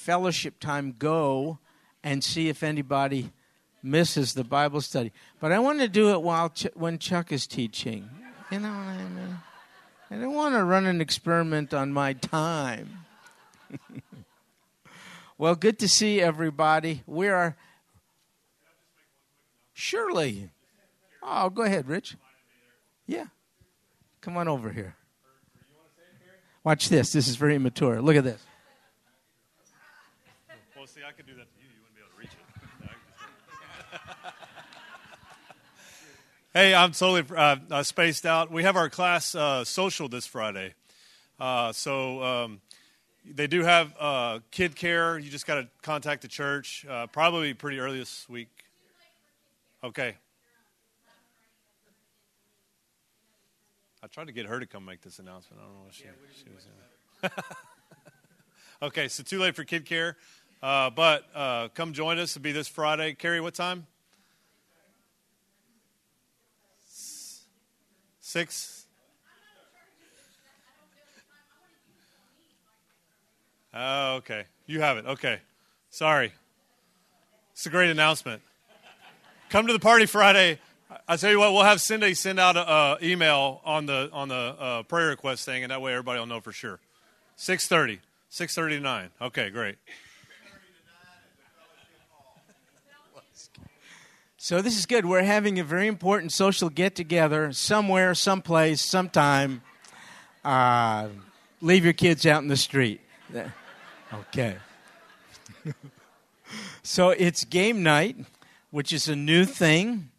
fellowship time, go and see if anybody misses the Bible study. But I want to do it while Ch- when Chuck is teaching. You know what I mean? I don't want to run an experiment on my time. well, good to see everybody. We are surely. Oh, go ahead, Rich. Yeah. Come on over here. Watch this. This is very immature. Look at this. Well, see, I could do that to you. You wouldn't be able to reach it. hey, I'm totally uh, uh, spaced out. We have our class uh, social this Friday. Uh, so um, they do have uh, kid care. You just got to contact the church. Uh, probably pretty early this week. Okay. I tried to get her to come make this announcement. I don't know what she, she was in. okay, so too late for kid care. Uh, but uh, come join us. It'll be this Friday. Carrie, what time? Six. Oh, okay. You have it. Okay. Sorry. It's a great announcement. Come to the party Friday. I tell you what, we'll have Cindy send out an email on the on the uh, prayer request thing, and that way everybody will know for sure. Six thirty. Six thirty nine. Okay, great. So this is good. We're having a very important social get together somewhere, someplace, sometime. Uh, leave your kids out in the street. Okay. so it's game night, which is a new thing,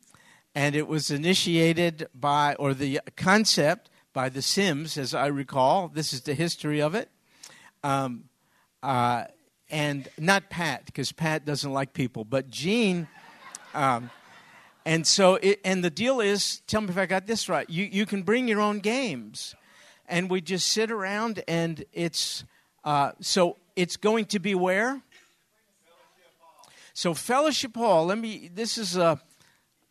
and it was initiated by, or the concept by The Sims, as I recall. This is the history of it. Um, uh, and not Pat, because Pat doesn't like people, but Gene. Um, and so, it, and the deal is, tell me if I got this right. You you can bring your own games, and we just sit around, and it's uh, so it's going to be where. So Fellowship Hall. Let me. This is a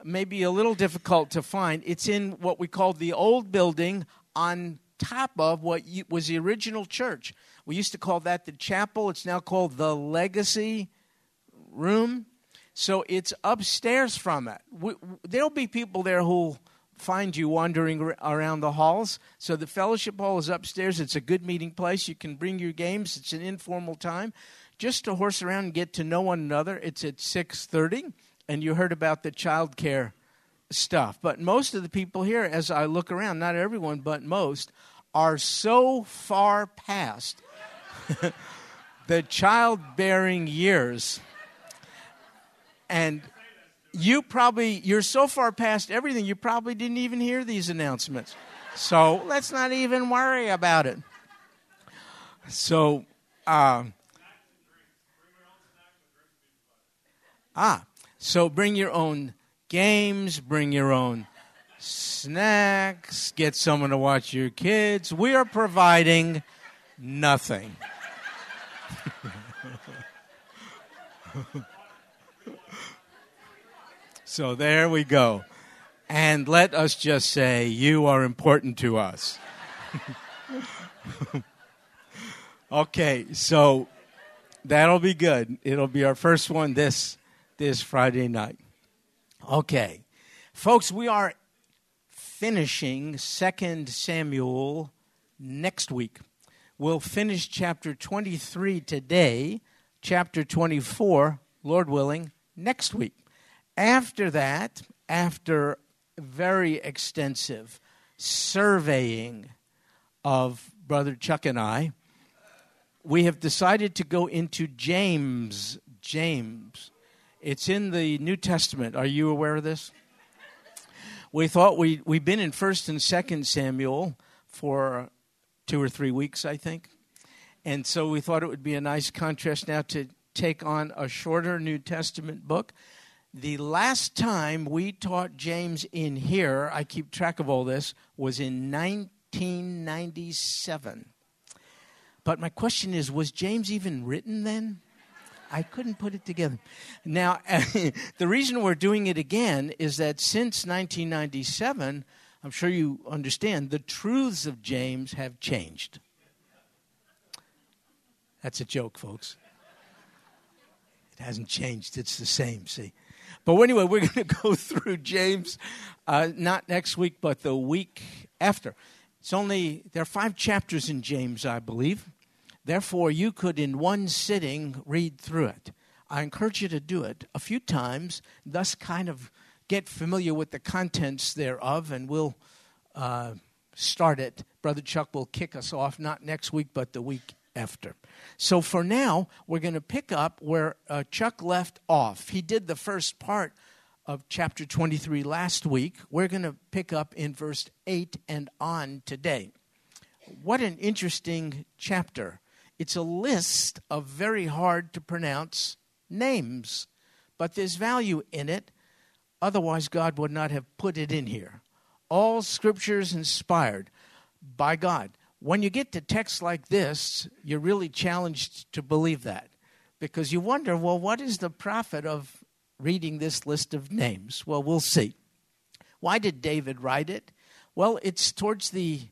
maybe a little difficult to find. It's in what we call the old building on top of what was the original church. We used to call that the chapel. It's now called the Legacy Room. So it's upstairs from it. We, there'll be people there who'll find you wandering around the halls. So the fellowship hall is upstairs. It's a good meeting place. You can bring your games. It's an informal time, just to horse around and get to know one another. It's at six thirty, and you heard about the child care stuff. But most of the people here, as I look around, not everyone, but most, are so far past the childbearing years. And you probably, you're so far past everything, you probably didn't even hear these announcements. So let's not even worry about it. So, um, ah, so bring your own games, bring your own snacks, get someone to watch your kids. We are providing nothing. so there we go. And let us just say, you are important to us. okay, so that'll be good. It'll be our first one this this Friday night. Okay. Folks, we are finishing 2 Samuel next week. We'll finish chapter 23 today, chapter 24, Lord willing, next week. After that, after very extensive surveying of Brother Chuck and I, we have decided to go into James. James. It's in the New Testament. Are you aware of this? We thought we we've been in First and Second Samuel for two or three weeks, I think, and so we thought it would be a nice contrast now to take on a shorter New Testament book. The last time we taught James in here, I keep track of all this, was in 1997. But my question is was James even written then? I couldn't put it together. Now, the reason we're doing it again is that since 1997, I'm sure you understand, the truths of James have changed. That's a joke, folks. Hasn't changed. It's the same, see. But anyway, we're going to go through James uh, not next week, but the week after. It's only, there are five chapters in James, I believe. Therefore, you could, in one sitting, read through it. I encourage you to do it a few times, thus, kind of get familiar with the contents thereof, and we'll uh, start it. Brother Chuck will kick us off, not next week, but the week after. So for now, we're going to pick up where uh, Chuck left off. He did the first part of chapter 23 last week. We're going to pick up in verse 8 and on today. What an interesting chapter. It's a list of very hard to pronounce names, but there's value in it. Otherwise, God would not have put it in here. All scriptures inspired by God when you get to texts like this, you're really challenged to believe that because you wonder, well, what is the profit of reading this list of names? Well, we'll see. Why did David write it? Well, it's towards the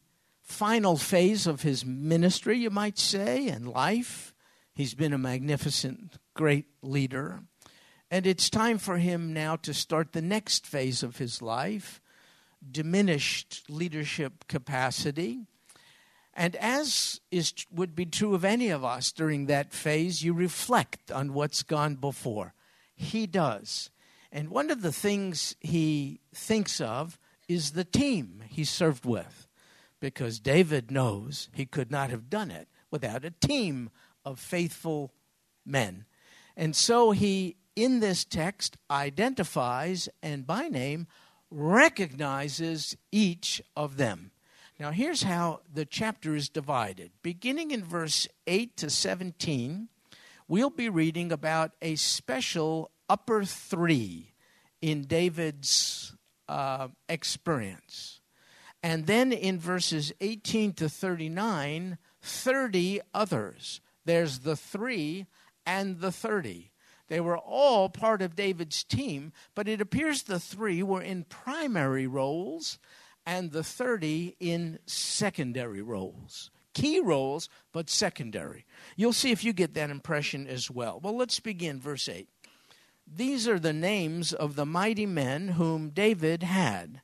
final phase of his ministry, you might say, and life. He's been a magnificent, great leader. And it's time for him now to start the next phase of his life diminished leadership capacity and as is would be true of any of us during that phase, you reflect on what's gone before. He does. And one of the things he thinks of is the team he served with. Because David knows he could not have done it without a team of faithful men. And so he, in this text, identifies and by name recognizes each of them. Now, here's how the chapter is divided. Beginning in verse 8 to 17, we'll be reading about a special upper three in David's uh, experience. And then in verses 18 to 39, 30 others. There's the three and the 30. They were all part of David's team, but it appears the three were in primary roles and the 30 in secondary roles. Key roles, but secondary. You'll see if you get that impression as well. Well, let's begin, verse 8. These are the names of the mighty men whom David had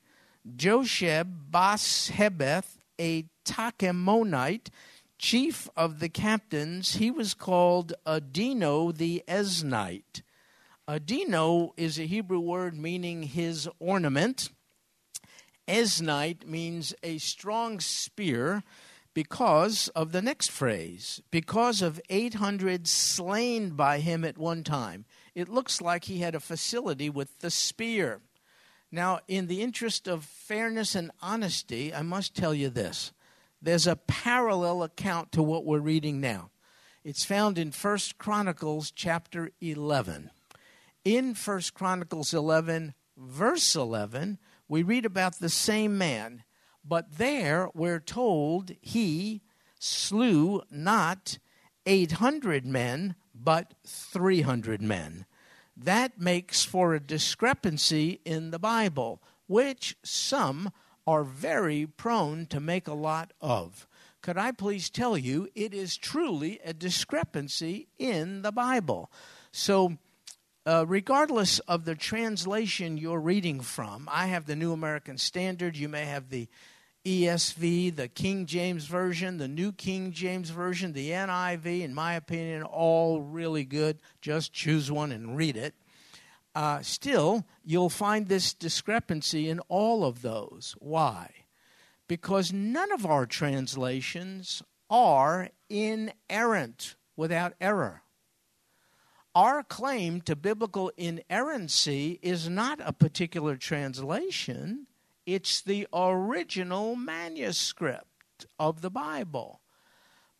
Josheb Bas-Hebeth, a Tahchemonite, chief of the captains. He was called Adino the Eznite. Adino is a Hebrew word meaning his ornament. Eznite means a strong spear because of the next phrase because of 800 slain by him at one time. It looks like he had a facility with the spear. Now, in the interest of fairness and honesty, I must tell you this. There's a parallel account to what we're reading now. It's found in 1 Chronicles chapter 11. In 1 Chronicles 11, verse 11, we read about the same man, but there we're told he slew not 800 men, but 300 men. That makes for a discrepancy in the Bible, which some are very prone to make a lot of. Could I please tell you, it is truly a discrepancy in the Bible. So, uh, regardless of the translation you're reading from, I have the New American Standard, you may have the ESV, the King James Version, the New King James Version, the NIV, in my opinion, all really good. Just choose one and read it. Uh, still, you'll find this discrepancy in all of those. Why? Because none of our translations are inerrant without error our claim to biblical inerrancy is not a particular translation, it's the original manuscript of the Bible.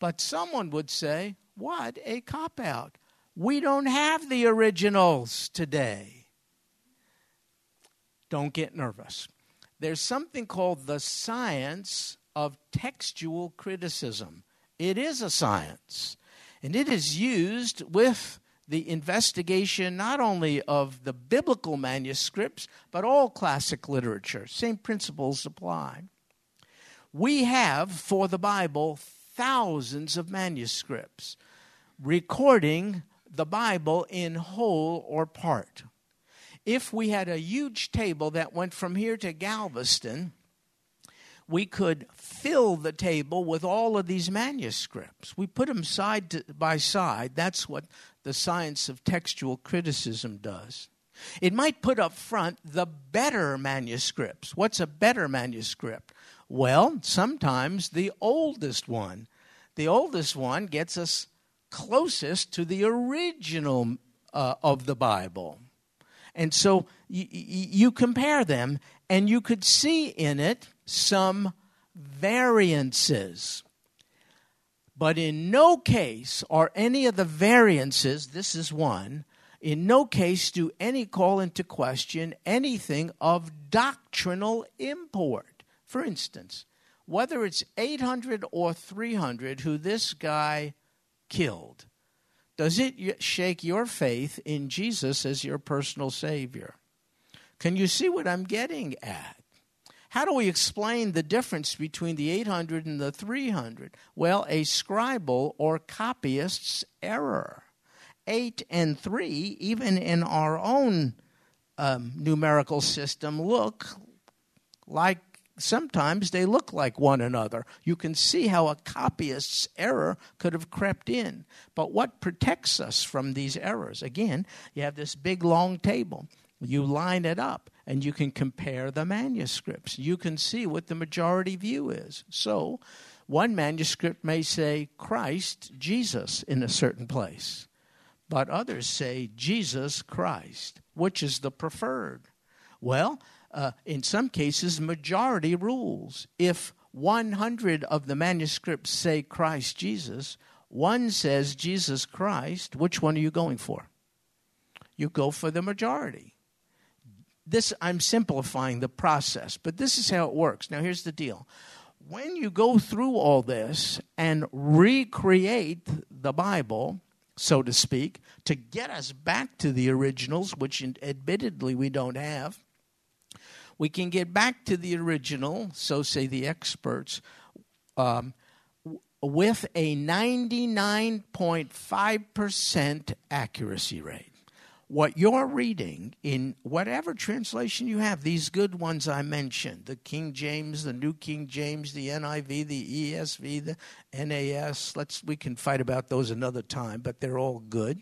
But someone would say, what a cop out. We don't have the originals today. Don't get nervous. There's something called the science of textual criticism. It is a science, and it is used with the investigation not only of the biblical manuscripts, but all classic literature. Same principles apply. We have, for the Bible, thousands of manuscripts recording the Bible in whole or part. If we had a huge table that went from here to Galveston, we could fill the table with all of these manuscripts. We put them side to, by side. That's what the science of textual criticism does. It might put up front the better manuscripts. What's a better manuscript? Well, sometimes the oldest one. The oldest one gets us closest to the original uh, of the Bible. And so y- y- you compare them, and you could see in it some variances. But in no case are any of the variances, this is one, in no case do any call into question anything of doctrinal import. For instance, whether it's 800 or 300 who this guy killed, does it shake your faith in Jesus as your personal Savior? Can you see what I'm getting at? How do we explain the difference between the 800 and the 300? Well, a scribal or copyist's error. 8 and 3, even in our own um, numerical system, look like sometimes they look like one another. You can see how a copyist's error could have crept in. But what protects us from these errors? Again, you have this big long table. You line it up and you can compare the manuscripts. You can see what the majority view is. So, one manuscript may say Christ, Jesus, in a certain place, but others say Jesus Christ. Which is the preferred? Well, uh, in some cases, majority rules. If 100 of the manuscripts say Christ Jesus, one says Jesus Christ, which one are you going for? You go for the majority this I'm simplifying the process, but this is how it works. Now here's the deal. When you go through all this and recreate the Bible, so to speak, to get us back to the originals, which admittedly we don't have, we can get back to the original, so say the experts, um, with a 99.5% accuracy rate what you're reading in whatever translation you have, these good ones I mentioned the King James, the New King James, the NIV, the ESV, the NAS. Let's we can fight about those another time, but they're all good.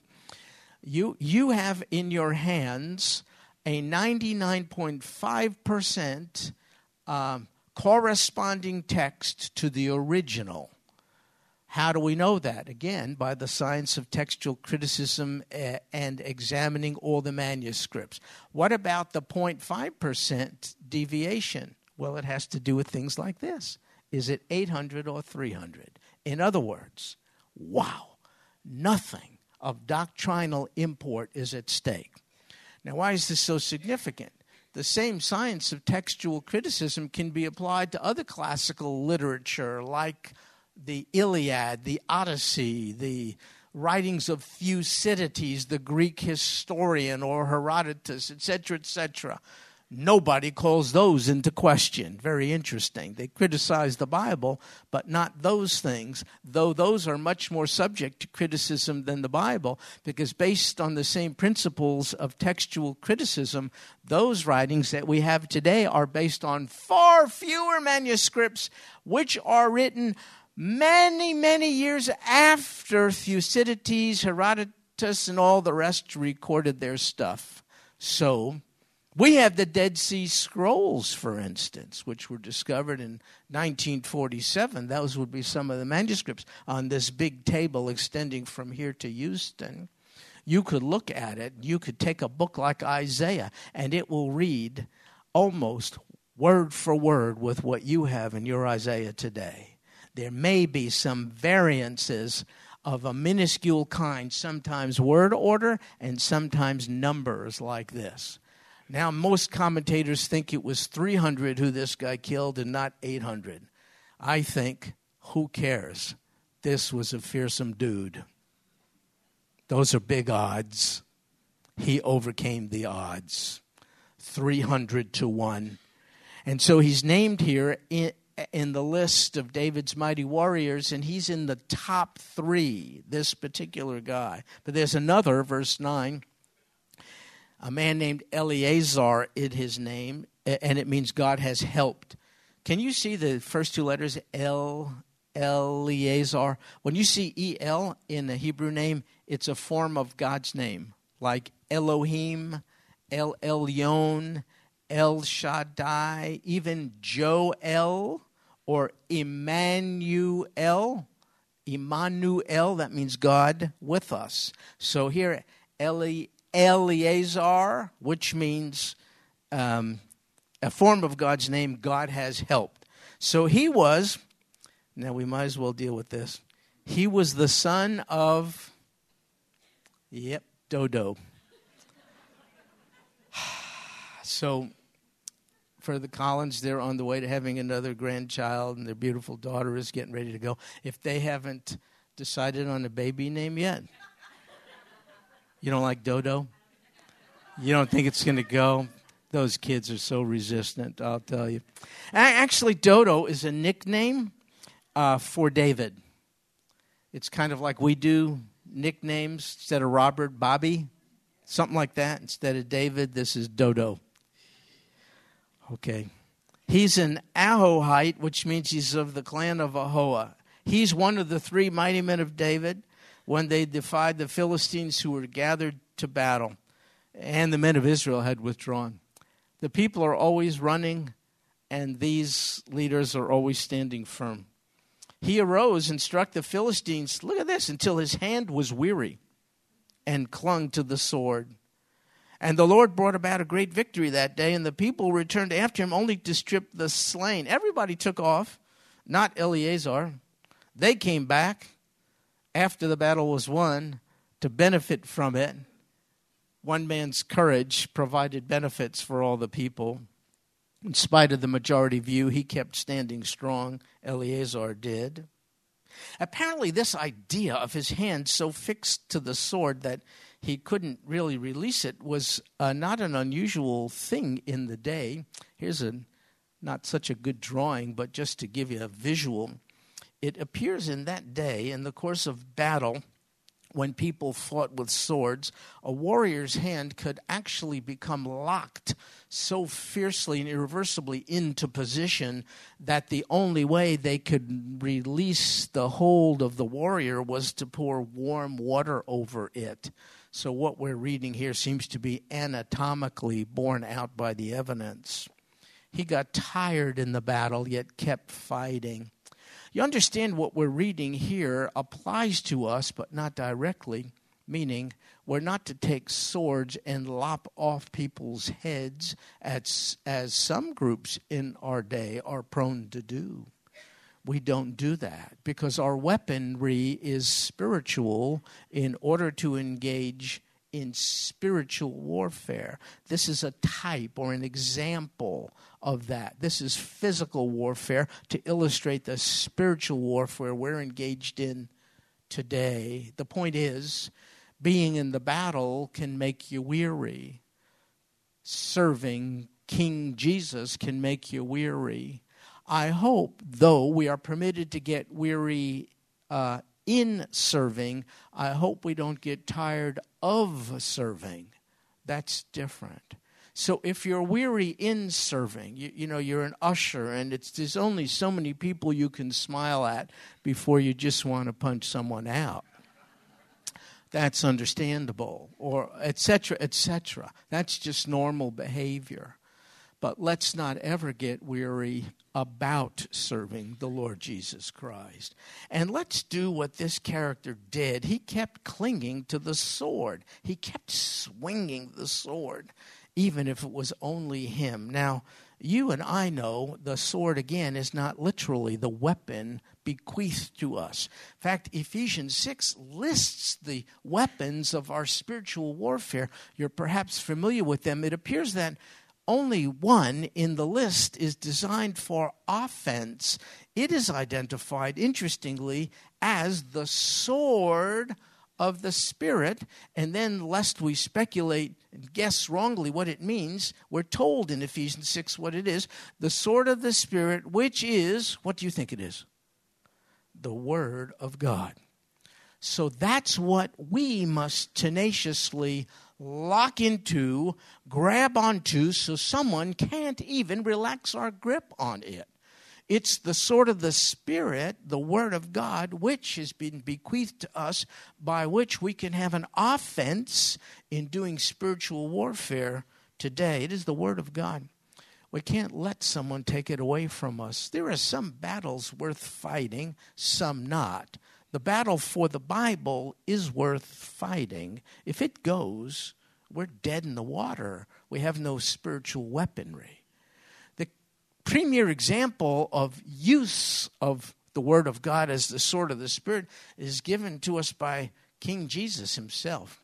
You you have in your hands a 99.5% um, corresponding text to the original. How do we know that? Again, by the science of textual criticism eh, and examining all the manuscripts. What about the 0.5% deviation? Well, it has to do with things like this. Is it 800 or 300? In other words, wow, nothing of doctrinal import is at stake. Now, why is this so significant? The same science of textual criticism can be applied to other classical literature like the Iliad, the Odyssey, the writings of Thucydides, the Greek historian, or Herodotus, etc., etc. Nobody calls those into question. Very interesting. They criticize the Bible, but not those things, though those are much more subject to criticism than the Bible, because based on the same principles of textual criticism, those writings that we have today are based on far fewer manuscripts, which are written many, many years after Thucydides, Herodotus, and all the rest recorded their stuff. So, we have the Dead Sea Scrolls, for instance, which were discovered in 1947. Those would be some of the manuscripts on this big table extending from here to Houston. You could look at it, you could take a book like Isaiah, and it will read almost word for word with what you have in your Isaiah today there may be some variances of a minuscule kind, sometimes word order and sometimes numbers like this. Now, most commentators think it was 300 who this guy killed and not 800. I think, who cares? This was a fearsome dude. Those are big odds. He overcame the odds 300 to 1. And so he's named here in, the list of David's mighty warriors, and he's in the top three, this particular guy. But there's another, verse 9, a man named Eleazar, is his name, and it means God has helped. Can you see the first two letters, El, Eleazar? When you see El in the Hebrew name, it's a form of God's name, like Elohim, El Elyon, El Shaddai, even Joel or Emmanuel. Emmanuel, that means God with us. So here, Eli, Eleazar, which means um, a form of God's name, God has helped. So he was, now we might as well deal with this. He was the son of, yep, Dodo. So for the Collins, they're on the way to having another grandchild, and their beautiful daughter is getting ready to go. If they haven't decided on a baby name yet, you don't like Dodo? You don't think it's going to go? Those kids are so resistant, I'll tell you. Actually, Dodo is a nickname uh, for David. It's kind of like we do nicknames instead of Robert, Bobby, something like that. Instead of David, this is Dodo. Okay. He's an Ahohite, which means he's of the clan of Ahoah. He's one of the three mighty men of David when they defied the Philistines who were gathered to battle, and the men of Israel had withdrawn. The people are always running, and these leaders are always standing firm. He arose and struck the Philistines, look at this, until his hand was weary and clung to the sword. And the Lord brought about a great victory that day, and the people returned after him only to strip the slain. Everybody took off, not Eleazar. They came back after the battle was won to benefit from it. One man's courage provided benefits for all the people. In spite of the majority view, he kept standing strong. Eleazar did. Apparently, this idea of his hand so fixed to the sword that he couldn't really release it was uh, not an unusual thing in the day. Here's a not such a good drawing, but just to give you a visual. It appears in that day, in the course of battle, when people fought with swords, a warrior's hand could actually become locked so fiercely and irreversibly into position that the only way they could release the hold of the warrior was to pour warm water over it. So, what we're reading here seems to be anatomically borne out by the evidence. He got tired in the battle, yet kept fighting. You understand what we're reading here applies to us, but not directly, meaning we're not to take swords and lop off people's heads, as, as some groups in our day are prone to do we don't do that because our weaponry is spiritual in order to engage in spiritual warfare. This is a type or an example of that. This is physical warfare to illustrate the spiritual warfare we're engaged in today. The point is, being in the battle can make you weary. Serving King Jesus can make you weary. I hope, though we are permitted to get weary uh, in serving, I hope we don't get tired of serving. That's different. So if you're weary in serving, you, you know, you're an usher and it's there's only so many people you can smile at before you just want to punch someone out. That's understandable, or etc., etc. That's just normal behavior. But let's not ever get weary about serving the Lord Jesus Christ. And let's do what this character did. He kept clinging to the sword, he kept swinging the sword, even if it was only him. Now, you and I know the sword, again, is not literally the weapon bequeathed to us. In fact, Ephesians 6 lists the weapons of our spiritual warfare. You're perhaps familiar with them. It appears that only one in the list is designed for offense. It is identified, interestingly, as the sword of the Spirit. And then, lest we speculate and guess wrongly what it means, we're told in Ephesians 6 what it is the sword of the Spirit, which is, what do you think it is? The Word of God. So that's what we must tenaciously lock into, grab onto, so someone can't even relax our grip on it. It's the sword of the Spirit, the Word of God, which has been bequeathed to us, by which we can have an offense in doing spiritual warfare today. It is the Word of God. We can't let someone take it away from us. There are some battles worth fighting, some not. The battle for the Bible is worth fighting. If it goes, we're dead in the water. We have no spiritual weaponry The premier example of use of the Word of God as the sword of the Spirit is given to us by King Jesus himself.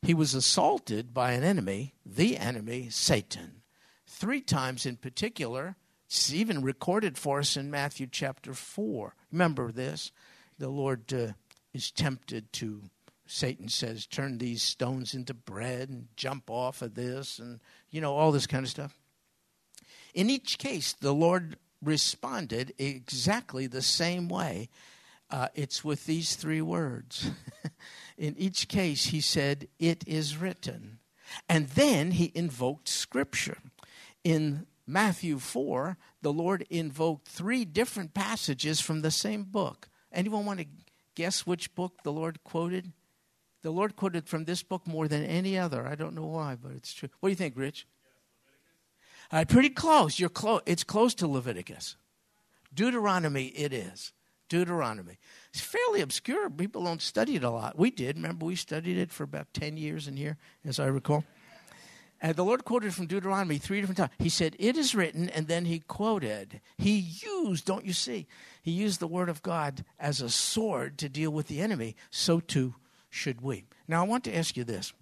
He was assaulted by an enemy, the enemy, Satan. Three times in particular, it's even recorded for us in Matthew chapter 4. Remember this? The Lord uh, is tempted to, Satan says, turn these stones into bread and jump off of this and, you know, all this kind of stuff. In each case, the Lord responded exactly the same way. Uh, it's with these three words. In each case, he said, It is written. And then he invoked Scripture. In Matthew 4, the Lord invoked three different passages from the same book. Anyone want to guess which book the Lord quoted? The Lord quoted from this book more than any other. I don't know why, but it's true. What do you think, Rich? Uh, pretty close. You're close. It's close to Leviticus. Deuteronomy, it is. Deuteronomy. It's fairly obscure. People don't study it a lot. We did. Remember, we studied it for about 10 years in here, as I recall. And the Lord quoted from Deuteronomy three different times. He said, It is written, and then he quoted. He used, don't you see? He used the word of God as a sword to deal with the enemy. So too should we. Now, I want to ask you this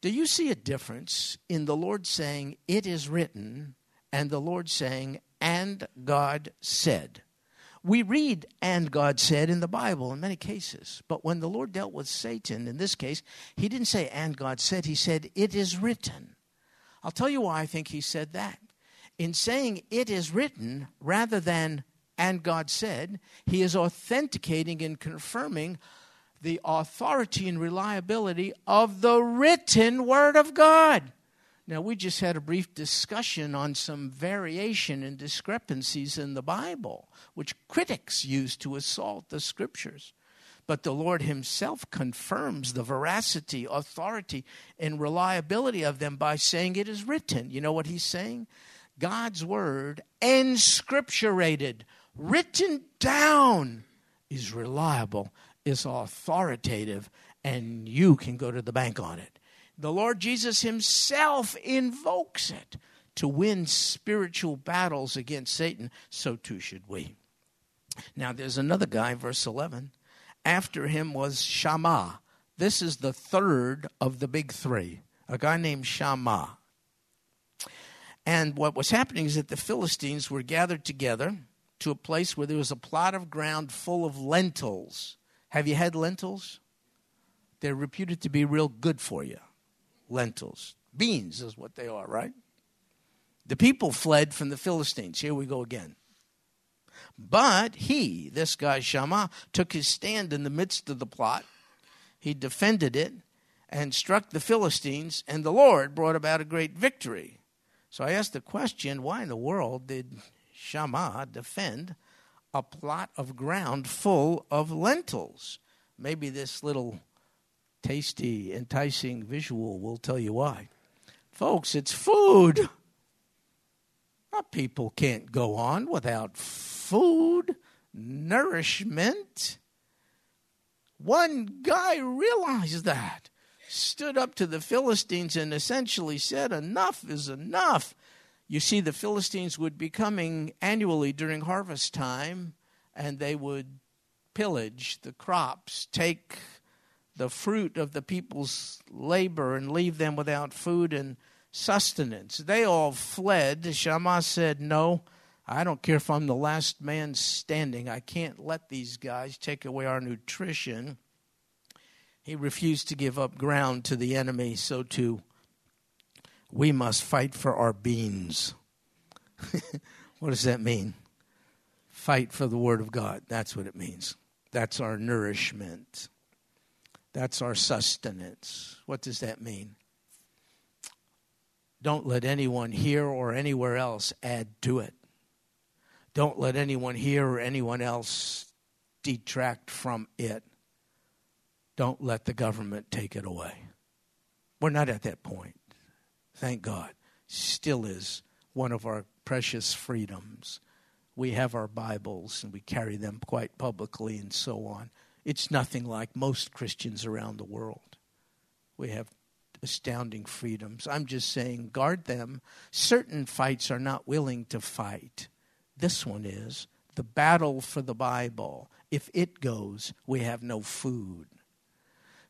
do you see a difference in the Lord saying, It is written, and the Lord saying, And God said? We read, and God said in the Bible in many cases. But when the Lord dealt with Satan, in this case, he didn't say, and God said. He said, it is written. I'll tell you why I think he said that. In saying, it is written, rather than, and God said, he is authenticating and confirming the authority and reliability of the written Word of God. Now, we just had a brief discussion on some variation and discrepancies in the Bible, which critics use to assault the Scriptures. But the Lord Himself confirms the veracity, authority, and reliability of them by saying it is written. You know what He's saying? God's Word, inscripturated, written down, is reliable is authoritative and you can go to the bank on it. The Lord Jesus Himself invokes it to win spiritual battles against Satan, so too should we. Now, there's another guy, verse 11. After him was Shammah. This is the third of the big three, a guy named Shammah. And what was happening is that the Philistines were gathered together to a place where there was a plot of ground full of lentils. Have you had lentils? They're reputed to be real good for you. Lentils. Beans is what they are, right? The people fled from the Philistines. Here we go again. But he, this guy Shammah, took his stand in the midst of the plot. He defended it and struck the Philistines, and the Lord brought about a great victory. So I asked the question why in the world did Shammah defend a plot of ground full of lentils. Maybe this little tasty, enticing visual will tell you why. Folks, it's food. Our people can't go on without food, nourishment. One guy realized that, stood up to the Philistines and essentially said, Enough is enough. You see, the Philistines would be coming annually during harvest time, and they would pillage the crops, take the fruit of the people's labor, and leave them without food and sustenance. They all fled. Shammah said, No, I don't care if I'm the last man standing. I can't let these guys take away our nutrition. He refused to give up ground to the enemy, so too we must fight for our beans. what does that mean? Fight for the Word of God. That's what it means. That's our nourishment. That's our sustenance. What does that mean? Don't let anyone here or anywhere else add to it. Don't let anyone here or anyone else detract from it. Don't let the government take it away. We're not at that point. Thank God. Still is one of our precious freedoms. We have our Bibles and we carry them quite publicly and so on. It's nothing like most Christians around the world. We have astounding freedoms. I'm just saying, guard them. Certain fights are not willing to fight. This one is the battle for the Bible. If it goes, we have no food.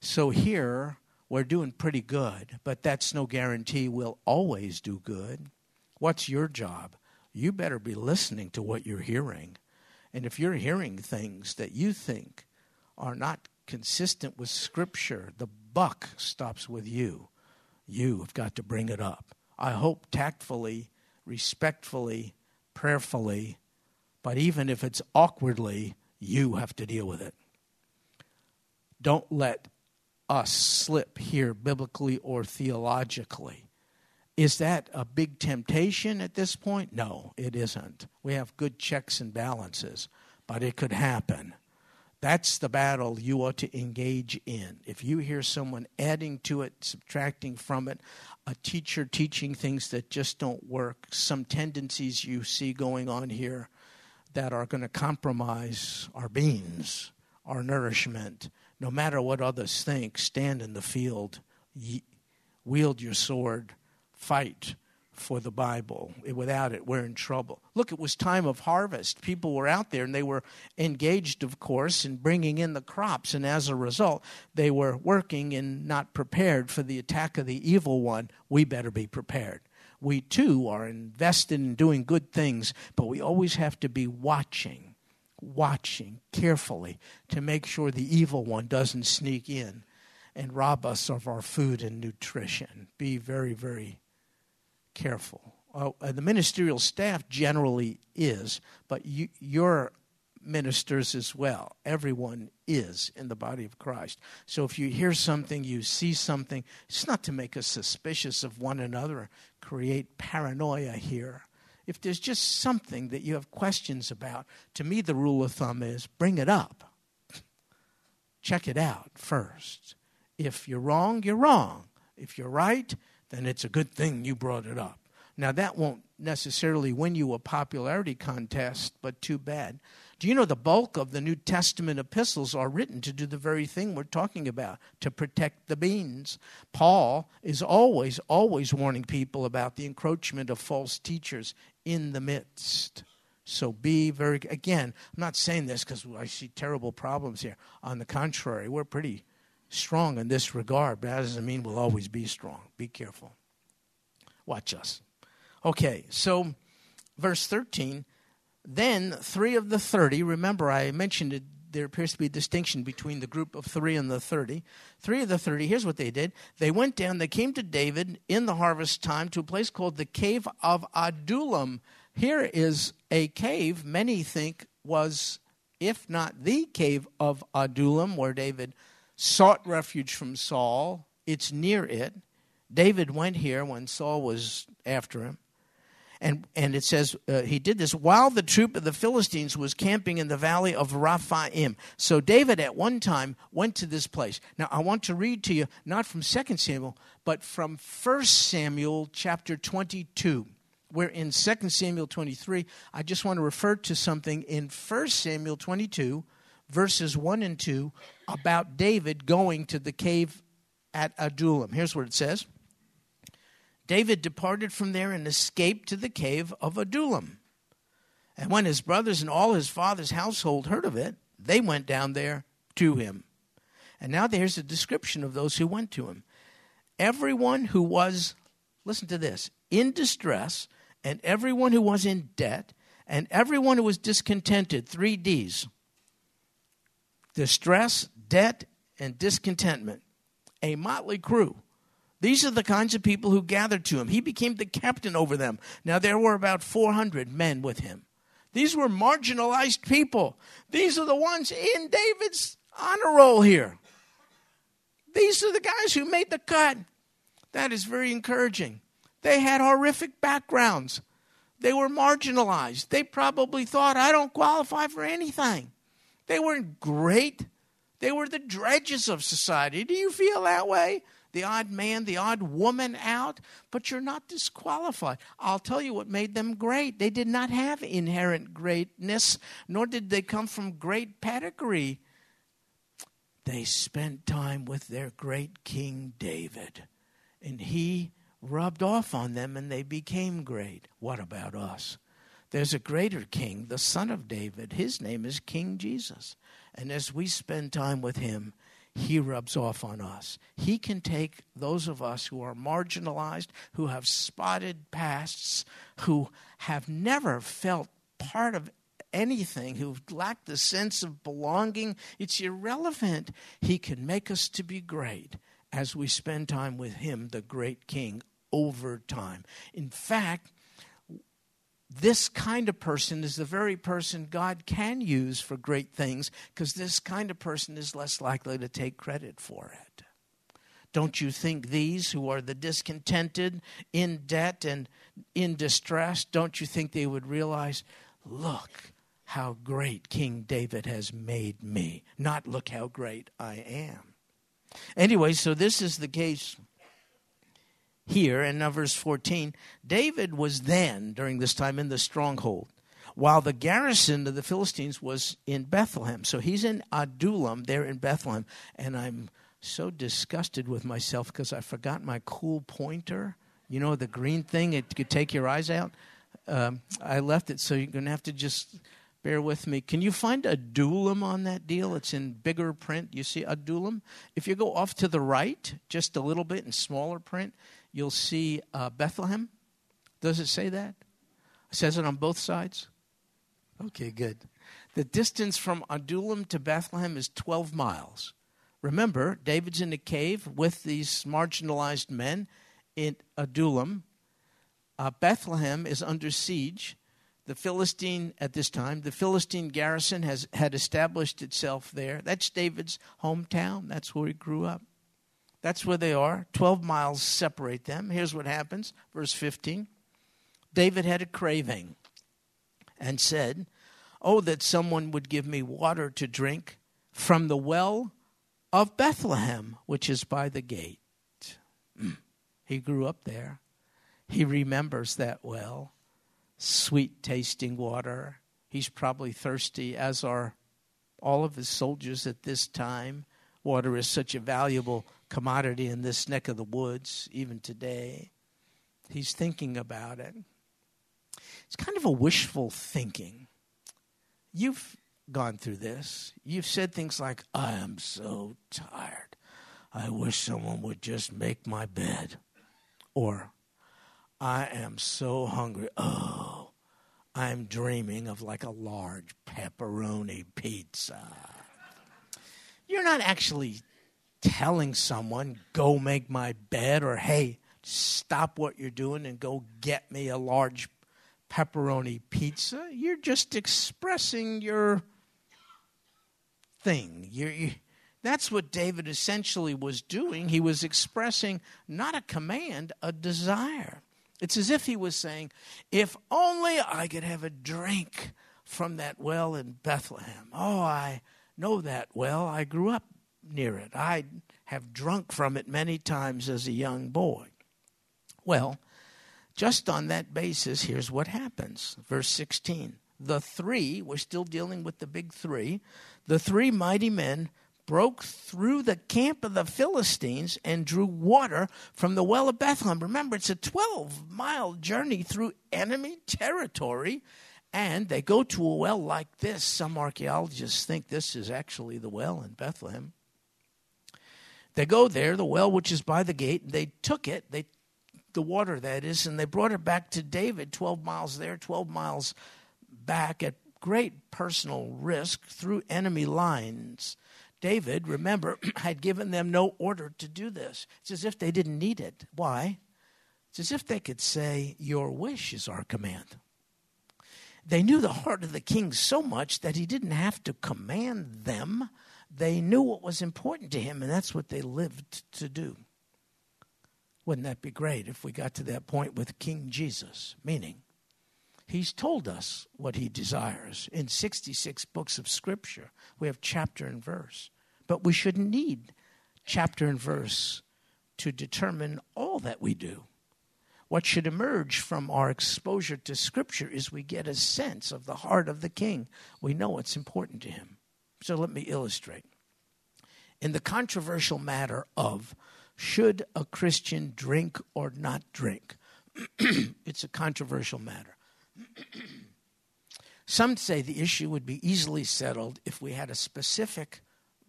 So here, we're doing pretty good, but that's no guarantee we'll always do good. What's your job? You better be listening to what you're hearing. And if you're hearing things that you think are not consistent with Scripture, the buck stops with you. You have got to bring it up. I hope tactfully, respectfully, prayerfully, but even if it's awkwardly, you have to deal with it. Don't let us slip here biblically or theologically. Is that a big temptation at this point? No, it isn't. We have good checks and balances, but it could happen. That's the battle you ought to engage in. If you hear someone adding to it, subtracting from it, a teacher teaching things that just don't work, some tendencies you see going on here that are going to compromise our beings, our nourishment, no matter what others think, stand in the field, wield your sword, fight for the Bible. Eh, without it, we're in trouble. Look, it was time of harvest. People were out there and they were engaged, of course, in bringing in the crops. And as a result, they were working and not prepared for the attack of the evil one. We better be prepared. We too are invested in doing good things, but we always have to be watching watching carefully to make sure the evil one doesn't sneak in and rob us of our food and nutrition. Be very, very careful. Uh, the ministerial staff generally is, but you, your ministers as well. Everyone is in the body of Christ. So if you hear something, you see something, it's not to make us suspicious of one another, create paranoia here if there's just something that you have questions about, to me, the rule of thumb is bring it up. Check it out first. If you're wrong, you're wrong. If you're right, then it's a good thing you brought it up. Now, that won't necessarily win you a popularity contest, but too bad. Do you know the bulk of the New Testament epistles are written to do the very thing we're talking about, to protect the beans? Paul is always, always warning people about the encroachment of false teachers in the midst. So be very, again, I'm not saying this because I see terrible problems here. On the contrary, we're pretty strong in this regard, but that doesn't mean we'll always be strong. Be careful. Watch us. Okay, so verse 13 then three of the 30, remember I mentioned it, there appears to be a distinction between the group of three and the 30. Three of the 30, here's what they did. They went down, they came to David in the harvest time to a place called the cave of Adullam. Here is a cave many think was, if not the cave of Adullam, where David sought refuge from Saul. It's near it. David went here when Saul was after him. And, and it says uh, he did this while the troop of the Philistines was camping in the valley of Rephaim. So David at one time went to this place. Now I want to read to you not from 2 Samuel, but from 1 Samuel chapter 22. We're in 2 Samuel 23. I just want to refer to something in 1 Samuel 22, verses 1 and 2, about David going to the cave at Adullam. Here's what it says. David departed from there and escaped to the cave of Adullam. And when his brothers and all his father's household heard of it, they went down there to him. And now there's a description of those who went to him. Everyone who was, listen to this, in distress, and everyone who was in debt, and everyone who was discontented, three D's distress, debt, and discontentment, a motley crew. These are the kinds of people who gathered to him. He became the captain over them. Now, there were about 400 men with him. These were marginalized people. These are the ones in David's honor roll here. These are the guys who made the cut. That is very encouraging. They had horrific backgrounds. They were marginalized. They probably thought, I don't qualify for anything. They weren't great. They were the dredges of society. Do you feel that way? The odd man, the odd woman out, but you're not disqualified. I'll tell you what made them great. They did not have inherent greatness, nor did they come from great pedigree. They spent time with their great King David, and he rubbed off on them and they became great. What about us? There's a greater king, the son of David. His name is King Jesus. And as we spend time with him, he rubs off on us. He can take those of us who are marginalized, who have spotted pasts, who have never felt part of anything, who lack the sense of belonging. It's irrelevant. He can make us to be great as we spend time with him, the great king, over time. In fact, this kind of person is the very person God can use for great things because this kind of person is less likely to take credit for it. Don't you think these who are the discontented, in debt, and in distress, don't you think they would realize, look how great King David has made me, not look how great I am? Anyway, so this is the case here in verse 14, David was then, during this time, in the stronghold, while the garrison of the Philistines was in Bethlehem. So he's in Adullam, there in Bethlehem. And I'm so disgusted with myself because I forgot my cool pointer. You know, the green thing, it could take your eyes out. Um, I left it, so you're going to have to just bear with me. Can you find Adullam on that deal? It's in bigger print. You see Adullam? If you go off to the right, just a little bit in smaller print, you'll see uh, Bethlehem. Does it say that? It says it on both sides? Okay, good. The distance from Adullam to Bethlehem is 12 miles. Remember, David's in a cave with these marginalized men in Adullam. Uh, Bethlehem is under siege. The Philistine, at this time, the Philistine garrison has had established itself there. That's David's hometown. That's where he grew up. That's where they are. 12 miles separate them. Here's what happens. Verse 15. David had a craving and said, Oh, that someone would give me water to drink from the well of Bethlehem, which is by the gate. He grew up there. He remembers that well. Sweet tasting water. He's probably thirsty, as are all of his soldiers at this time. Water is such a valuable commodity in this neck of the woods, even today. He's thinking about it. It's kind of a wishful thinking. You've gone through this. You've said things like, I am so tired. I wish someone would just make my bed. Or, I am so hungry. Oh, I'm dreaming of like a large pepperoni pizza. You're not actually telling someone, go make my bed, or hey, stop what you're doing and go get me a large pepperoni pizza. You're just expressing your thing. You're, you, that's what David essentially was doing. He was expressing not a command, a desire. It's as if he was saying, If only I could have a drink from that well in Bethlehem. Oh, I know that well. I grew up near it. I have drunk from it many times as a young boy. Well, just on that basis, here's what happens. Verse 16. The three, we're still dealing with the big three, the three mighty men broke through the camp of the Philistines and drew water from the well of Bethlehem. Remember, it's a 12 mile journey through enemy territory. And they go to a well like this. Some archaeologists think this is actually the well in Bethlehem. They go there, the well which is by the gate, they took it, they the water that is, and they brought it back to David, 12 miles there, 12 miles back at great personal risk through enemy lines. David, remember, had given them no order to do this. It's as if they didn't need it. Why? It's as if they could say, Your wish is our command. They knew the heart of the king so much that he didn't have to command them. They knew what was important to him, and that's what they lived to do. Wouldn't that be great if we got to that point with King Jesus? Meaning, he's told us what he desires. In 66 books of Scripture, we have chapter and verse. But we shouldn't need chapter and verse to determine all that we do. What should emerge from our exposure to Scripture is we get a sense of the heart of the King. We know what's important to him. So let me illustrate. In the controversial matter of should a Christian drink or not drink, it's a controversial matter. Some say the issue would be easily settled if we had a specific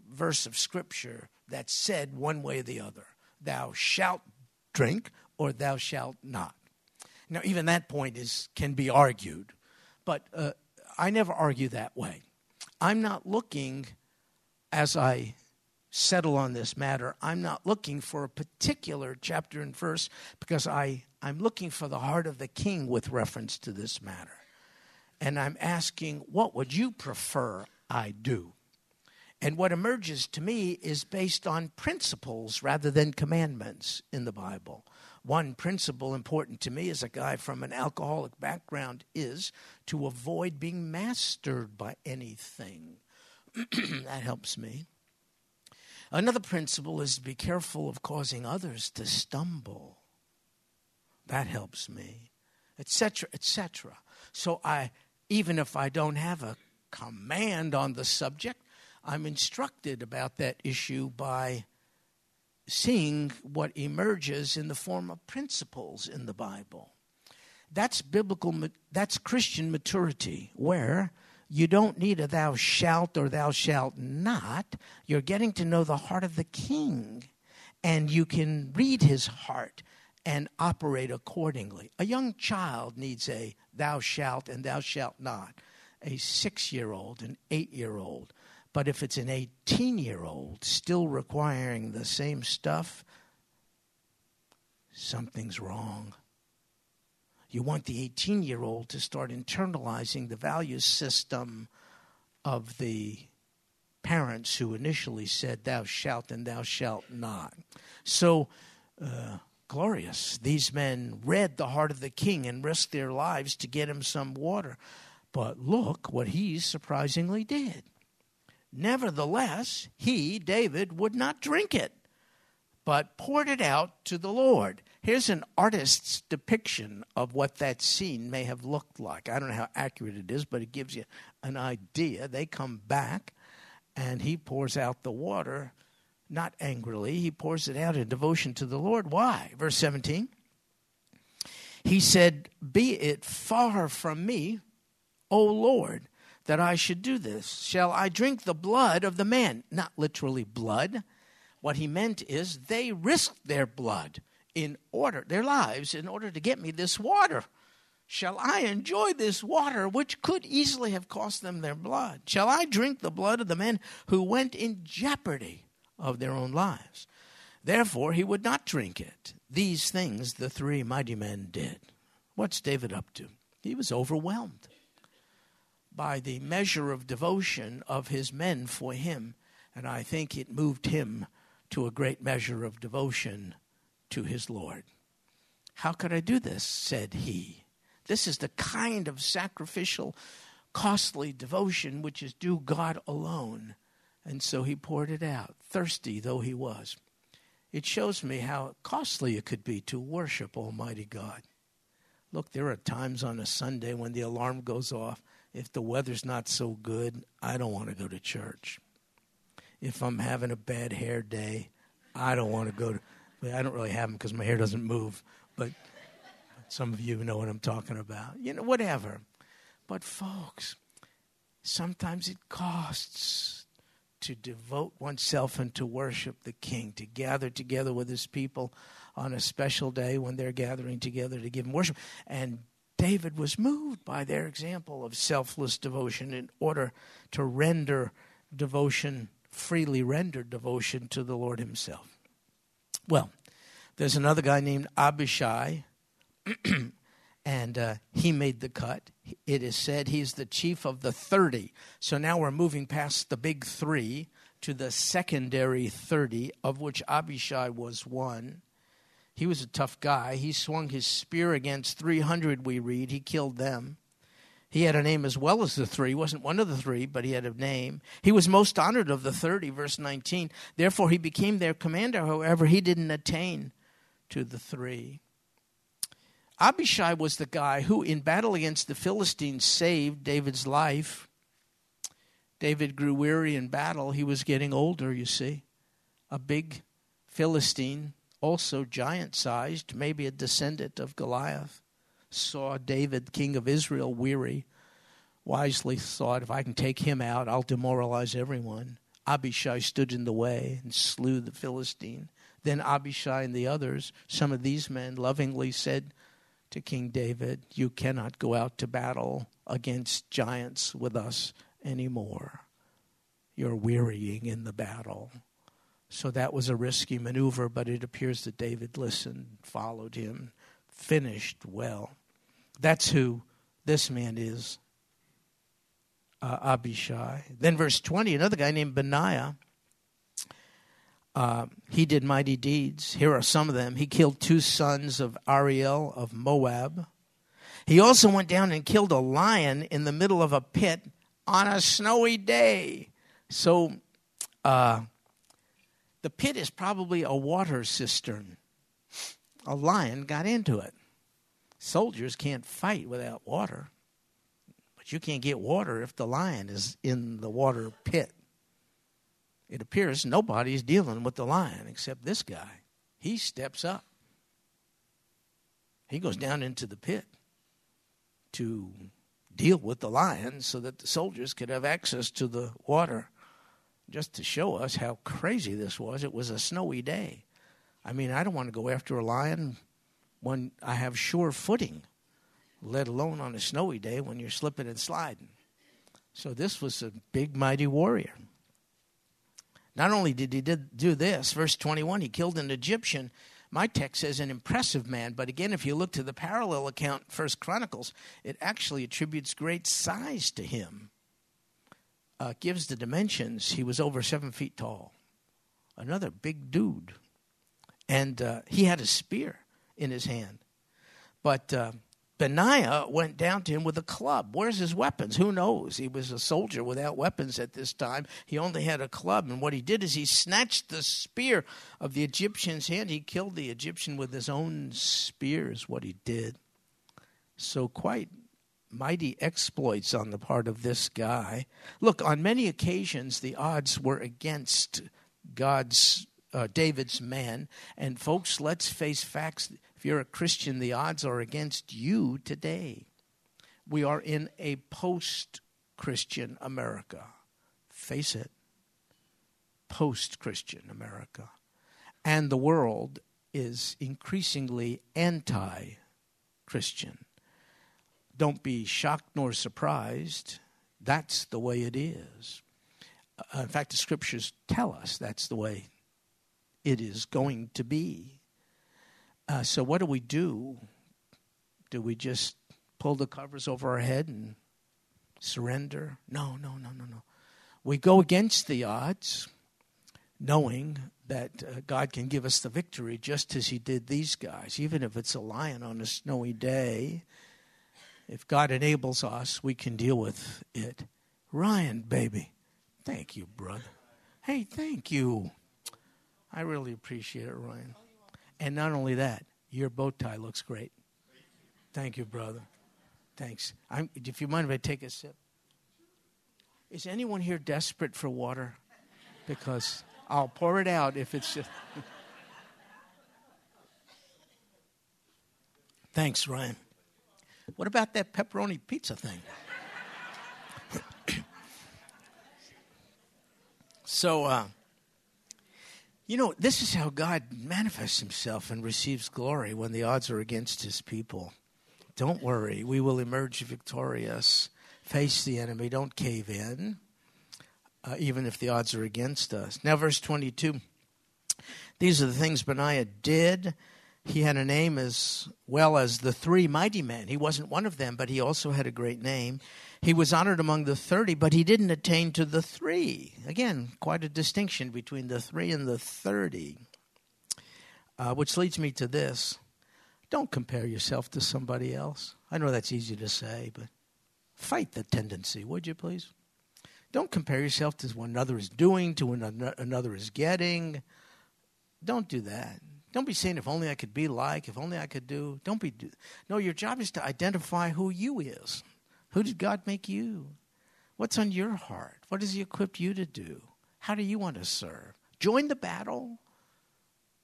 verse of Scripture that said one way or the other Thou shalt drink or thou shalt not. Now, even that point is, can be argued, but uh, I never argue that way. I'm not looking, as I settle on this matter, I'm not looking for a particular chapter and verse because I, I'm looking for the heart of the king with reference to this matter. And I'm asking, what would you prefer I do? And what emerges to me is based on principles rather than commandments in the Bible. One principle important to me as a guy from an alcoholic background is to avoid being mastered by anything. that helps me. Another principle is to be careful of causing others to stumble. That helps me, etc., etc. So I, even if I don't have a command on the subject, I'm instructed about that issue by seeing what emerges in the form of principles in the Bible. That's biblical, that's Christian maturity, where you don't need a thou shalt or thou shalt not. You're getting to know the heart of the king, and you can read his heart and operate accordingly. A young child needs a thou shalt and thou shalt not. A six year old, an eight year old, but if it's an 18 year old still requiring the same stuff, something's wrong. You want the 18 year old to start internalizing the value system of the parents who initially said, Thou shalt and thou shalt not. So, uh, glorious. These men read the heart of the king and risked their lives to get him some water. But look what he surprisingly did. Nevertheless, he, David, would not drink it, but poured it out to the Lord. Here's an artist's depiction of what that scene may have looked like. I don't know how accurate it is, but it gives you an idea. They come back, and he pours out the water, not angrily. He pours it out in devotion to the Lord. Why? Verse 17. He said, Be it far from me, O Lord that I should do this? Shall I drink the blood of the man? Not literally blood. What he meant is they risked their blood in order, their lives, in order to get me this water. Shall I enjoy this water, which could easily have cost them their blood? Shall I drink the blood of the men who went in jeopardy of their own lives? Therefore, he would not drink it. These things the three mighty men did. What's David up to? He was overwhelmed by the measure of devotion of his men for him, and I think it moved him to a great measure of devotion to his Lord. How could I do this? said he. This is the kind of sacrificial, costly devotion which is due God alone. And so he poured it out, thirsty though he was. It shows me how costly it could be to worship Almighty God. Look, there are times on a Sunday when the alarm goes off if the weather's not so good, I don't want to go to church. If I'm having a bad hair day, I don't want to go to. I don't really have them because my hair doesn't move, but some of you know what I'm talking about. You know, whatever. But folks, sometimes it costs to devote oneself and to worship the King, to gather together with His people on a special day when they're gathering together to give Him worship. And David was moved by their example of selfless devotion in order to render devotion freely rendered devotion to the Lord Himself. Well, there's another guy named Abishai, and uh, he made the cut. It is said he's the chief of the 30. So now we're moving past the big three to the secondary 30, of which Abishai was one. He was a tough guy. He swung his spear against 300, we read. He killed them. He had a name as well as the three. He wasn't one of the three, but he had a name. He was most honored of the 30, verse 19. Therefore, he became their commander. However, he didn't attain to the three. Abishai was the guy who, in battle against the Philistines, saved David's life. David grew weary in battle. He was getting older, you see. A big Philistine, also giant sized, maybe a descendant of Goliath, saw David, king of Israel, weary. Wisely thought, if I can take him out, I'll demoralize everyone. Abishai stood in the way and slew the Philistine. Then Abishai and the others, some of these men, lovingly said to King David, You cannot go out to battle against giants with us anymore. You're wearying in the battle. So that was a risky maneuver, but it appears that David listened, followed him, finished well. That's who this man is, uh, Abishai. Then, verse 20, another guy named Benaiah. Uh, he did mighty deeds. Here are some of them. He killed two sons of Ariel of Moab. He also went down and killed a lion in the middle of a pit on a snowy day. So, uh, the pit is probably a water cistern. A lion got into it. Soldiers can't fight without water, but you can't get water if the lion is in the water pit. It appears nobody's dealing with the lion except this guy. He steps up. He goes down into the pit to deal with the lion so that the soldiers could have access to the water. Just to show us how crazy this was, it was a snowy day. I mean, I don't want to go after a lion when I have sure footing, let alone on a snowy day when you're slipping and sliding. So this was a big, mighty warrior. Not only did he did do this, verse 21, he killed an Egyptian. My text says an impressive man, but again, if you look to the parallel account, First Chronicles, it actually attributes great size to him. Uh, gives the dimensions. He was over seven feet tall. Another big dude. And uh, he had a spear in his hand. But uh, Benaiah went down to him with a club. Where's his weapons? Who knows? He was a soldier without weapons at this time. He only had a club. And what he did is he snatched the spear of the Egyptian's hand. He killed the Egyptian with his own spear, is what he did. So, quite mighty exploits on the part of this guy. Look, on many occasions, the odds were against God's. Uh, David's man. And folks, let's face facts If you're a Christian, the odds are against you today. We are in a post Christian America. Face it. Post Christian America. And the world is increasingly anti Christian. Don't be shocked nor surprised. That's the way it is. Uh, in fact, the scriptures tell us that's the way it is going to be. Uh, so, what do we do? Do we just pull the covers over our head and surrender? No, no, no, no, no. We go against the odds, knowing that uh, God can give us the victory just as He did these guys, even if it's a lion on a snowy day. If God enables us, we can deal with it. Ryan, baby, thank you, brother. Hey, thank you. I really appreciate it, Ryan. And not only that, your bow tie looks great. Thank you, brother. Thanks. I'm, if you mind if I take a sip? Is anyone here desperate for water? Because I'll pour it out if it's just. Thanks, Ryan. What about that pepperoni pizza thing? so, uh, you know, this is how God manifests himself and receives glory when the odds are against his people. Don't worry, we will emerge victorious. Face the enemy, don't cave in. uh, even if the odds are against us. Now, verse 22. These are the things Benaiah did. He had a name as well as the three mighty men. He wasn't one of them, but he also had a great name. He was honored among the 30, but he didn't attain to the three. Again, quite a distinction between the three and the 30. Uh, which leads me to this don't compare yourself to somebody else. I know that's easy to say, but fight the tendency, would you please? Don't compare yourself to what another is doing, to what another is getting. Don't do that. Don't be saying, if only I could be like, if only I could do. Don't be. Do. No, your job is to identify who you is. Who did God make you? What's on your heart? What has He equipped you to do? How do you want to serve? Join the battle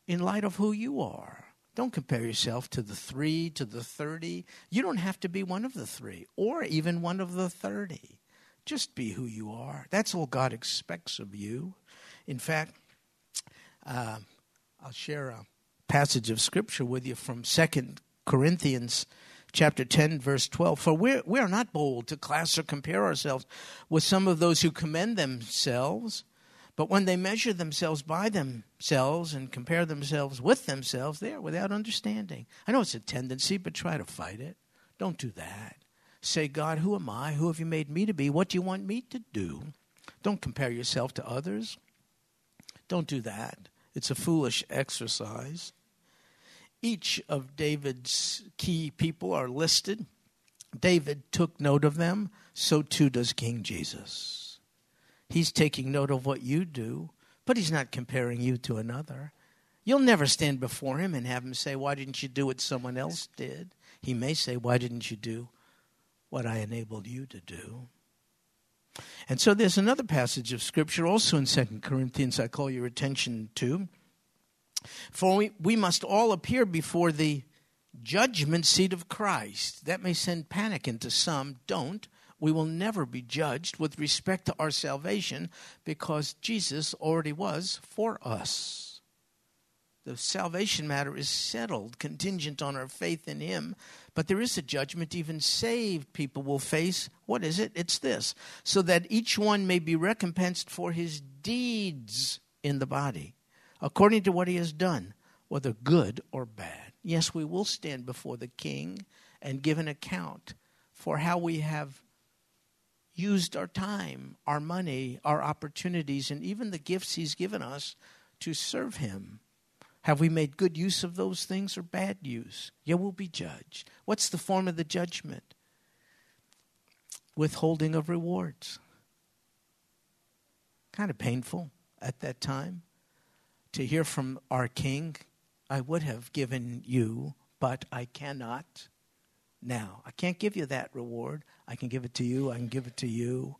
in light of who you are. Don't compare yourself to the three, to the 30. You don't have to be one of the three or even one of the 30. Just be who you are. That's all God expects of you. In fact, uh, I'll share a passage of scripture with you from Second Corinthians chapter 10 verse 12 for we're, we are not bold to class or compare ourselves with some of those who commend themselves but when they measure themselves by themselves and compare themselves with themselves, they are without understanding. I know it's a tendency, but try to fight it. Don't do that. Say, God, who am I? Who have you made me to be? What do you want me to do? Don't compare yourself to others. Don't do that. It's a foolish exercise. Each of David's key people are listed. David took note of them, so too does King Jesus. He's taking note of what you do, but he's not comparing you to another. You'll never stand before him and have him say, Why didn't you do what someone else did? He may say, Why didn't you do what I enabled you to do? And so there's another passage of Scripture also in 2 Corinthians I call your attention to. For we, we must all appear before the judgment seat of Christ. That may send panic into some. Don't we will never be judged with respect to our salvation because Jesus already was for us. The salvation matter is settled, contingent on our faith in Him. But there is a judgment even saved people will face. What is it? It's this so that each one may be recompensed for his deeds in the body, according to what he has done, whether good or bad. Yes, we will stand before the King and give an account for how we have used our time, our money, our opportunities, and even the gifts He's given us to serve Him. Have we made good use of those things or bad use? Yeah, we'll be judged. What's the form of the judgment? Withholding of rewards. Kind of painful at that time to hear from our King, I would have given you, but I cannot now. I can't give you that reward. I can give it to you. I can give it to you.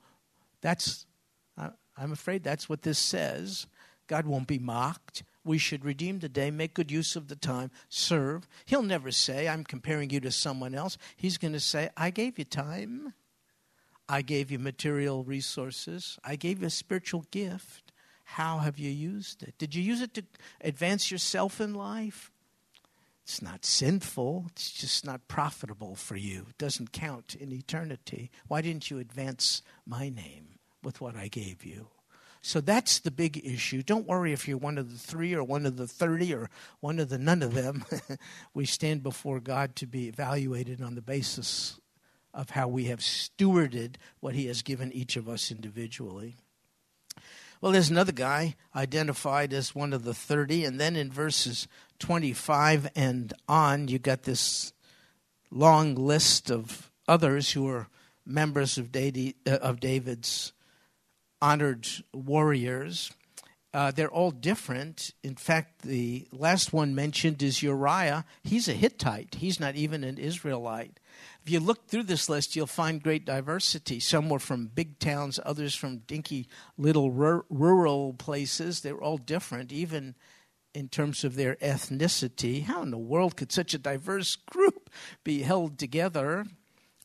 That's, I'm afraid that's what this says. God won't be mocked. We should redeem the day, make good use of the time, serve. He'll never say, I'm comparing you to someone else. He's going to say, I gave you time. I gave you material resources. I gave you a spiritual gift. How have you used it? Did you use it to advance yourself in life? It's not sinful, it's just not profitable for you. It doesn't count in eternity. Why didn't you advance my name with what I gave you? So that's the big issue. Don't worry if you're one of the three or one of the 30 or one of the none of them. we stand before God to be evaluated on the basis of how we have stewarded what He has given each of us individually. Well, there's another guy identified as one of the 30, and then in verses 25 and on, you got this long list of others who are members of, uh, David's honored warriors. Uh, they're all different. In fact, the last one mentioned is Uriah. He's a Hittite, he's not even an Israelite. If you look through this list, you'll find great diversity. Some were from big towns, others from dinky little rural places. They were all different, even in terms of their ethnicity. How in the world could such a diverse group be held together?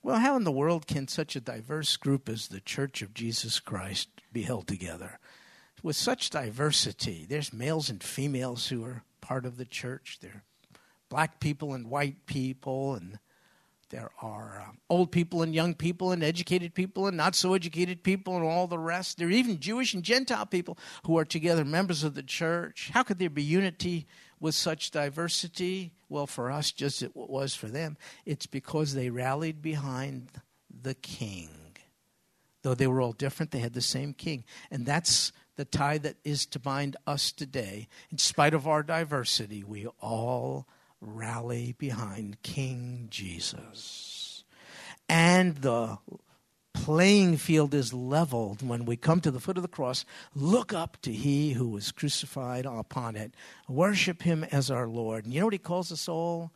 Well, how in the world can such a diverse group as the Church of Jesus Christ be held together? With such diversity, there's males and females who are part of the church. There are black people and white people and there are uh, old people and young people and educated people and not so educated people and all the rest. There are even Jewish and Gentile people who are together members of the church. How could there be unity with such diversity? Well, for us, just as it was for them, it's because they rallied behind the king. Though they were all different, they had the same king. And that's the tie that is to bind us today. In spite of our diversity, we all rally behind King Jesus. And the playing field is leveled when we come to the foot of the cross. Look up to He who was crucified upon it. Worship Him as our Lord. And you know what He calls us all?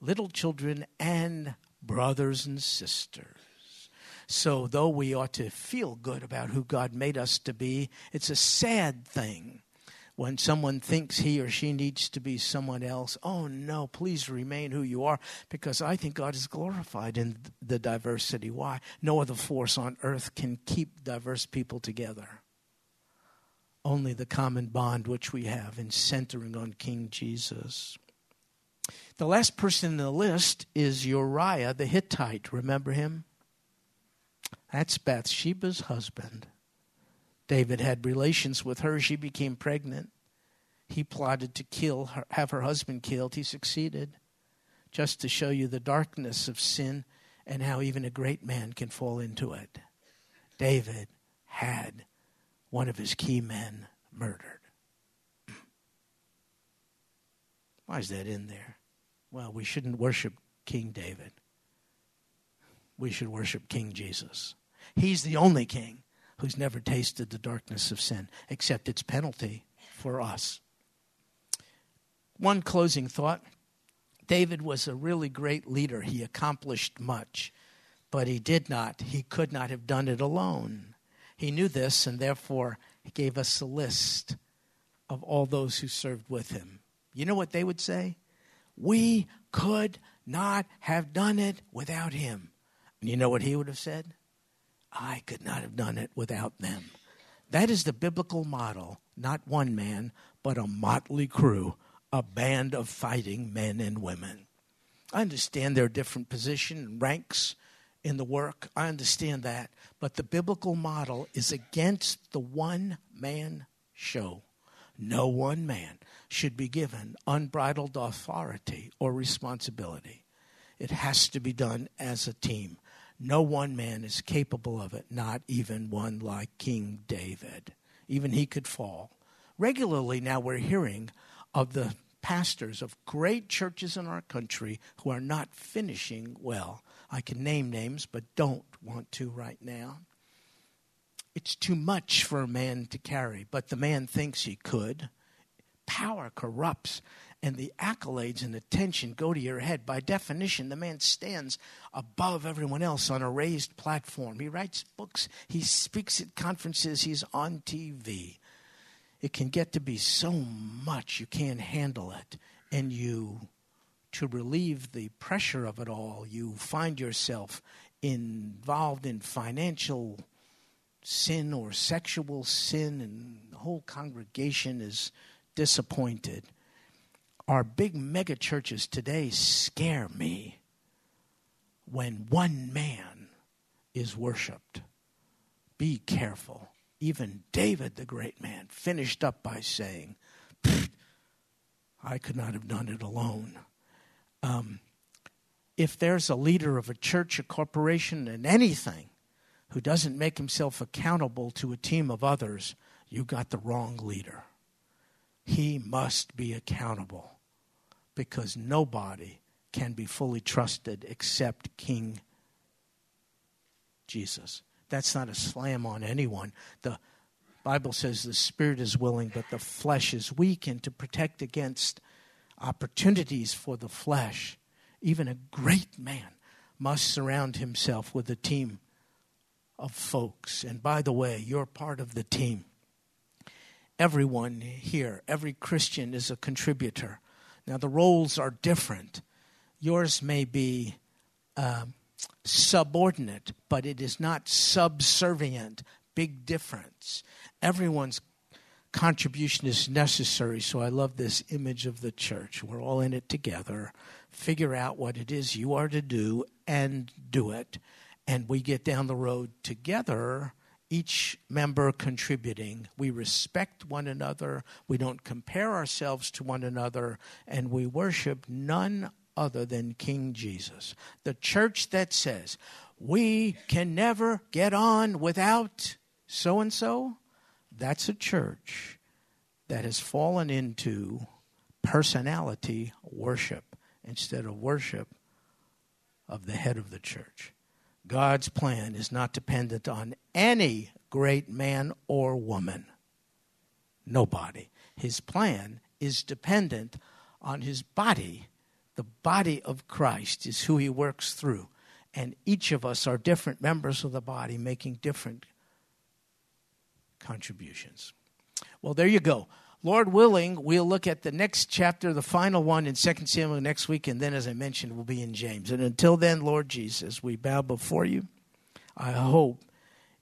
Little children and brothers and sisters. So, though we ought to feel good about who God made us to be, it's a sad thing when someone thinks he or she needs to be someone else, oh no, please remain who you are because I think God is glorified in the diversity. Why? No other force on earth can keep diverse people together. Only the common bond which we have in centering on King Jesus. The last person in the list is Uriah the Hittite. Remember him? That's Bathsheba's husband. David had relations with her. She became pregnant. He plotted to kill her, have her husband killed. He succeeded. Just to show you the darkness of sin and how even a great man can fall into it. David had one of his key men murdered. Why is that in there? Well, we shouldn't worship King David. We should worship King Jesus. He's the only king who's never tasted the darkness of sin, except its penalty for us. One closing thought David was a really great leader. He accomplished much, but he did not, he could not have done it alone. He knew this, and therefore he gave us a list of all those who served with him. You know what they would say? We could not have done it without him. And you know what he would have said? I could not have done it without them. That is the biblical model, not one man, but a motley crew, a band of fighting men and women. I understand there are different positions and ranks in the work. I understand that. But the biblical model is against the one man show. No one man should be given unbridled authority or responsibility. It has to be done as a team. No one man is capable of it, not even one like King David. Even he could fall. Regularly now we're hearing of the pastors of great churches in our country who are not finishing well. I can name names, but don't want to right now. It's too much for a man to carry, but the man thinks he could. Power corrupts, and the accolades and attention go to your head. By definition, the man stands above everyone else on a raised platform. He writes books, he speaks at conferences, he's on TV. It can get to be so much you can't handle it. And you, to relieve the pressure of it all, you find yourself involved in financial sin or sexual sin, and the whole congregation is disappointed our big mega churches today scare me when one man is worshiped. Be careful. Even David, the great man, finished up by saying, I could not have done it alone. Um, if there's a leader of a church, a corporation, and anything who doesn't make himself accountable to a team of others, you got the wrong leader. He must be accountable because nobody can be fully trusted except King Jesus. That's not a slam on anyone. The Bible says the spirit is willing, but the flesh is weak, and to protect against opportunities for the flesh, even a great man must surround himself with a team of folks. And by the way, you're part of the team. Everyone here, every Christian is a contributor. Now, the roles are different. Yours may be uh, subordinate, but it is not subservient. Big difference. Everyone's contribution is necessary. So I love this image of the church. We're all in it together. Figure out what it is you are to do and do it. And we get down the road together, each member contributing. We respect one another. We don't compare ourselves to one another. And we worship none other than King Jesus. The church that says, we can never get on without so and so that's a church that has fallen into personality worship instead of worship of the head of the church. God's plan is not dependent on any great man or woman. Nobody. His plan is dependent on his body. The body of Christ is who he works through. And each of us are different members of the body making different contributions. Well, there you go. Lord willing, we'll look at the next chapter, the final one in 2 Samuel next week, and then, as I mentioned, we'll be in James. And until then, Lord Jesus, we bow before you. I hope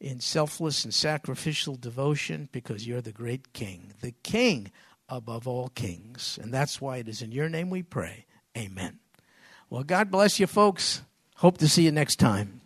in selfless and sacrificial devotion because you're the great King, the King above all kings. And that's why it is in your name we pray. Amen. Well, God bless you, folks. Hope to see you next time.